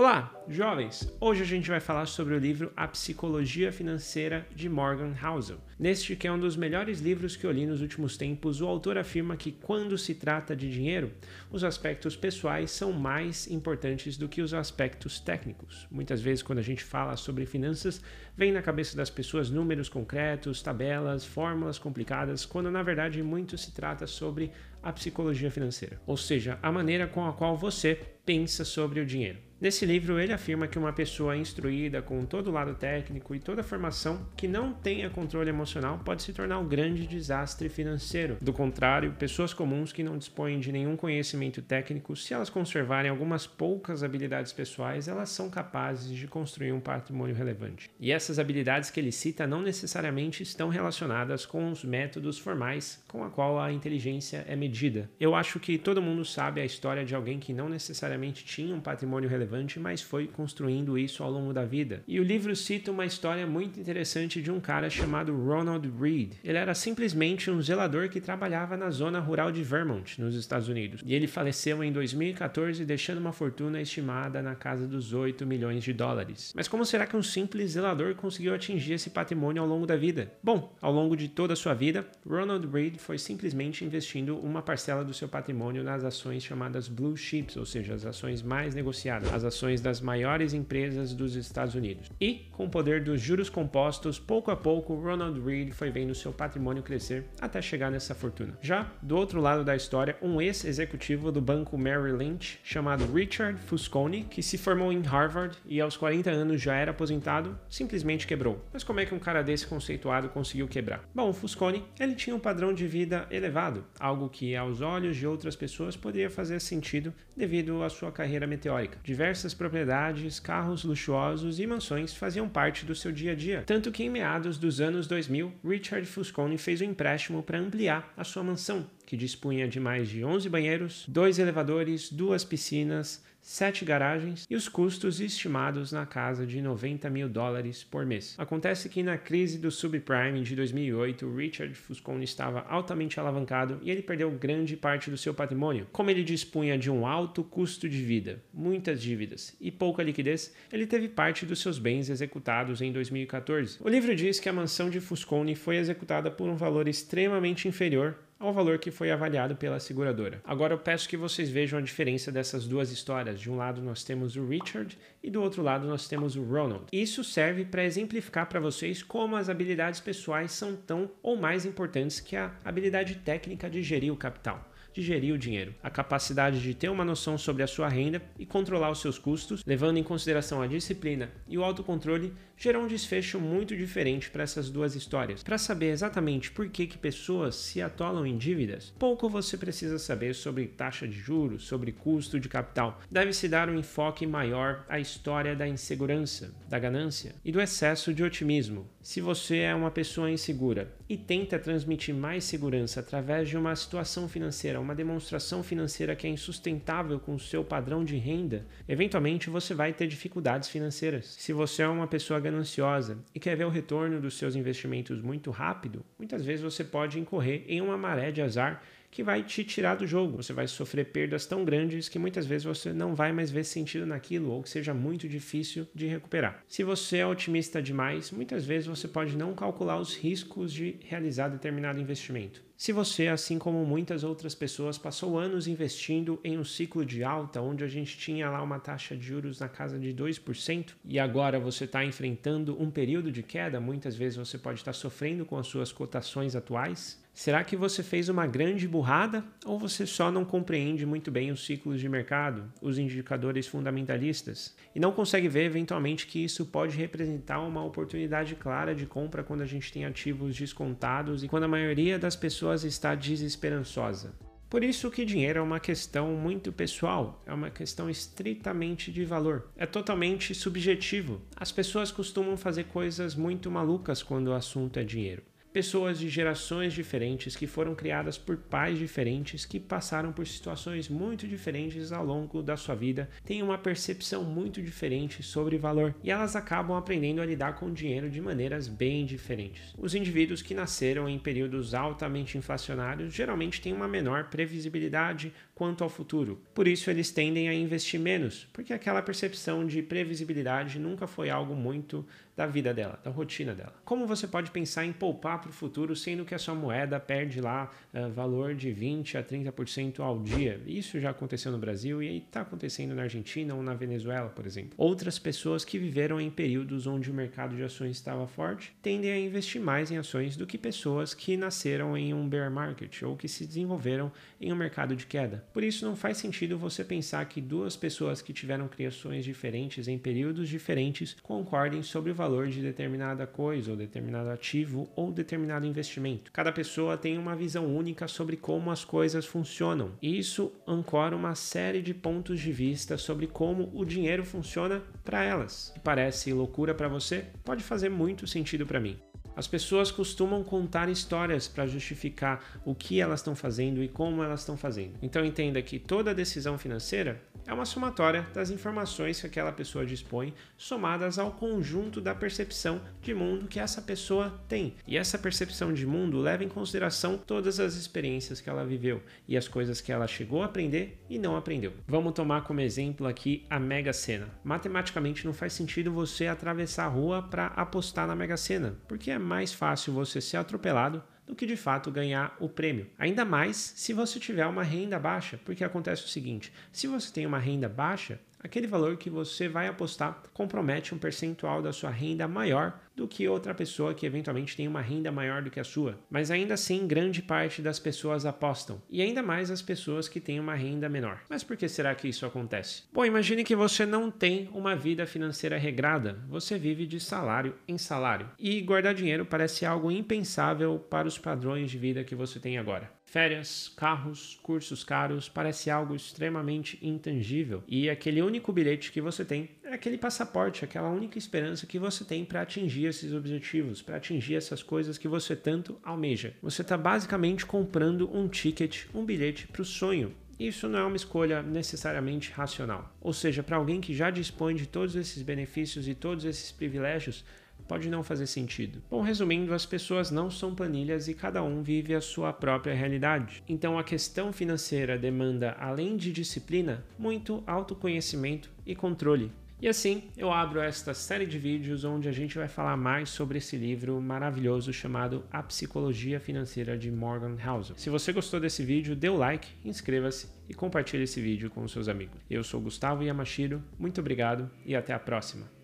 Olá, jovens! Hoje a gente vai falar sobre o livro A Psicologia Financeira de Morgan Housel. Neste que é um dos melhores livros que eu li nos últimos tempos, o autor afirma que quando se trata de dinheiro, os aspectos pessoais são mais importantes do que os aspectos técnicos. Muitas vezes quando a gente fala sobre finanças, vem na cabeça das pessoas números concretos, tabelas, fórmulas complicadas, quando na verdade muito se trata sobre a psicologia financeira, ou seja, a maneira com a qual você pensa sobre o dinheiro. Nesse livro, ele afirma que uma pessoa instruída com todo o lado técnico e toda a formação que não tenha controle emocional pode se tornar um grande desastre financeiro. Do contrário, pessoas comuns que não dispõem de nenhum conhecimento técnico, se elas conservarem algumas poucas habilidades pessoais, elas são capazes de construir um patrimônio relevante. E essas habilidades que ele cita não necessariamente estão relacionadas com os métodos formais com a qual a inteligência é medida. Eu acho que todo mundo sabe a história de alguém que não necessariamente tinha um patrimônio relevante mas foi construindo isso ao longo da vida. E o livro cita uma história muito interessante de um cara chamado Ronald Reed. Ele era simplesmente um zelador que trabalhava na zona rural de Vermont, nos Estados Unidos. E ele faleceu em 2014, deixando uma fortuna estimada na casa dos 8 milhões de dólares. Mas como será que um simples zelador conseguiu atingir esse patrimônio ao longo da vida? Bom, ao longo de toda a sua vida, Ronald Reed foi simplesmente investindo uma parcela do seu patrimônio nas ações chamadas Blue Chips, ou seja, as ações mais negociadas, as ações das maiores empresas dos Estados Unidos. E, com o poder dos juros compostos, pouco a pouco Ronald Reed foi vendo seu patrimônio crescer até chegar nessa fortuna. Já do outro lado da história, um ex-executivo do banco Merrill Lynch, chamado Richard Fusconi, que se formou em Harvard e aos 40 anos já era aposentado, simplesmente quebrou. Mas como é que um cara desse conceituado conseguiu quebrar? Bom, Fusconi, ele tinha um padrão de vida elevado, algo que aos olhos de outras pessoas poderia fazer sentido devido à sua carreira meteórica. Diversas propriedades, carros luxuosos e mansões faziam parte do seu dia a dia. Tanto que em meados dos anos 2000, Richard Fusconi fez um empréstimo para ampliar a sua mansão, que dispunha de mais de 11 banheiros, dois elevadores, duas piscinas, sete garagens e os custos estimados na casa de 90 mil dólares por mês. Acontece que na crise do subprime de 2008, Richard Fusconi estava altamente alavancado e ele perdeu grande parte do seu patrimônio. Como ele dispunha de um alto custo de vida, muitas dívidas e pouca liquidez, ele teve parte dos seus bens executados em 2014. O livro diz que a mansão de Fusconi foi executada por um valor extremamente inferior ao valor que foi avaliado pela seguradora. Agora eu peço que vocês vejam a diferença dessas duas histórias. De um lado nós temos o Richard e do outro lado nós temos o Ronald. Isso serve para exemplificar para vocês como as habilidades pessoais são tão ou mais importantes que a habilidade técnica de gerir o capital de gerir o dinheiro, a capacidade de ter uma noção sobre a sua renda e controlar os seus custos, levando em consideração a disciplina e o autocontrole, gerou um desfecho muito diferente para essas duas histórias. Para saber exatamente por que, que pessoas se atolam em dívidas, pouco você precisa saber sobre taxa de juros, sobre custo de capital. Deve-se dar um enfoque maior à história da insegurança, da ganância e do excesso de otimismo. Se você é uma pessoa insegura e tenta transmitir mais segurança através de uma situação financeira uma demonstração financeira que é insustentável com o seu padrão de renda, eventualmente você vai ter dificuldades financeiras. Se você é uma pessoa gananciosa e quer ver o retorno dos seus investimentos muito rápido, muitas vezes você pode incorrer em uma maré de azar que vai te tirar do jogo. Você vai sofrer perdas tão grandes que muitas vezes você não vai mais ver sentido naquilo ou que seja muito difícil de recuperar. Se você é otimista demais, muitas vezes você pode não calcular os riscos de realizar determinado investimento. Se você, assim como muitas outras pessoas, passou anos investindo em um ciclo de alta, onde a gente tinha lá uma taxa de juros na casa de 2%, e agora você está enfrentando um período de queda, muitas vezes você pode estar sofrendo com as suas cotações atuais, Será que você fez uma grande burrada ou você só não compreende muito bem os ciclos de mercado, os indicadores fundamentalistas e não consegue ver eventualmente que isso pode representar uma oportunidade clara de compra quando a gente tem ativos descontados e quando a maioria das pessoas está desesperançosa? Por isso que dinheiro é uma questão muito pessoal, é uma questão estritamente de valor, é totalmente subjetivo. As pessoas costumam fazer coisas muito malucas quando o assunto é dinheiro. Pessoas de gerações diferentes que foram criadas por pais diferentes, que passaram por situações muito diferentes ao longo da sua vida, têm uma percepção muito diferente sobre valor e elas acabam aprendendo a lidar com o dinheiro de maneiras bem diferentes. Os indivíduos que nasceram em períodos altamente inflacionários geralmente têm uma menor previsibilidade quanto ao futuro. Por isso eles tendem a investir menos, porque aquela percepção de previsibilidade nunca foi algo muito da vida dela, da rotina dela. Como você pode pensar em poupar para o futuro, sendo que a sua moeda perde lá uh, valor de 20 a 30% ao dia? Isso já aconteceu no Brasil e está acontecendo na Argentina ou na Venezuela, por exemplo. Outras pessoas que viveram em períodos onde o mercado de ações estava forte tendem a investir mais em ações do que pessoas que nasceram em um bear market ou que se desenvolveram em um mercado de queda. Por isso, não faz sentido você pensar que duas pessoas que tiveram criações diferentes em períodos diferentes concordem sobre o valor valor de determinada coisa, ou determinado ativo, ou determinado investimento. Cada pessoa tem uma visão única sobre como as coisas funcionam. E isso ancora uma série de pontos de vista sobre como o dinheiro funciona para elas. Parece loucura para você? Pode fazer muito sentido para mim. As pessoas costumam contar histórias para justificar o que elas estão fazendo e como elas estão fazendo. Então entenda que toda decisão financeira é uma somatória das informações que aquela pessoa dispõe, somadas ao conjunto da percepção de mundo que essa pessoa tem. E essa percepção de mundo leva em consideração todas as experiências que ela viveu e as coisas que ela chegou a aprender e não aprendeu. Vamos tomar como exemplo aqui a Mega Sena. Matematicamente não faz sentido você atravessar a rua para apostar na Mega Sena, porque é mais fácil você ser atropelado do que de fato ganhar o prêmio. Ainda mais se você tiver uma renda baixa, porque acontece o seguinte: se você tem uma renda baixa, aquele valor que você vai apostar compromete um percentual da sua renda maior do que outra pessoa que eventualmente tem uma renda maior do que a sua. Mas ainda assim, grande parte das pessoas apostam, e ainda mais as pessoas que têm uma renda menor. Mas por que será que isso acontece? Bom, imagine que você não tem uma vida financeira regrada, você vive de salário em salário, e guardar dinheiro parece algo impensável para os padrões de vida que você tem agora. Férias, carros, cursos caros parece algo extremamente intangível e aquele único bilhete que você tem é aquele passaporte, aquela única esperança que você tem para atingir esses objetivos, para atingir essas coisas que você tanto almeja. Você está basicamente comprando um ticket, um bilhete para o sonho. Isso não é uma escolha necessariamente racional. Ou seja, para alguém que já dispõe de todos esses benefícios e todos esses privilégios, pode não fazer sentido. Bom, resumindo, as pessoas não são planilhas e cada um vive a sua própria realidade. Então a questão financeira demanda, além de disciplina, muito autoconhecimento e controle. E assim eu abro esta série de vídeos onde a gente vai falar mais sobre esse livro maravilhoso chamado A Psicologia Financeira de Morgan Housel. Se você gostou desse vídeo, dê o like, inscreva-se e compartilhe esse vídeo com seus amigos. Eu sou Gustavo Yamashiro, muito obrigado e até a próxima.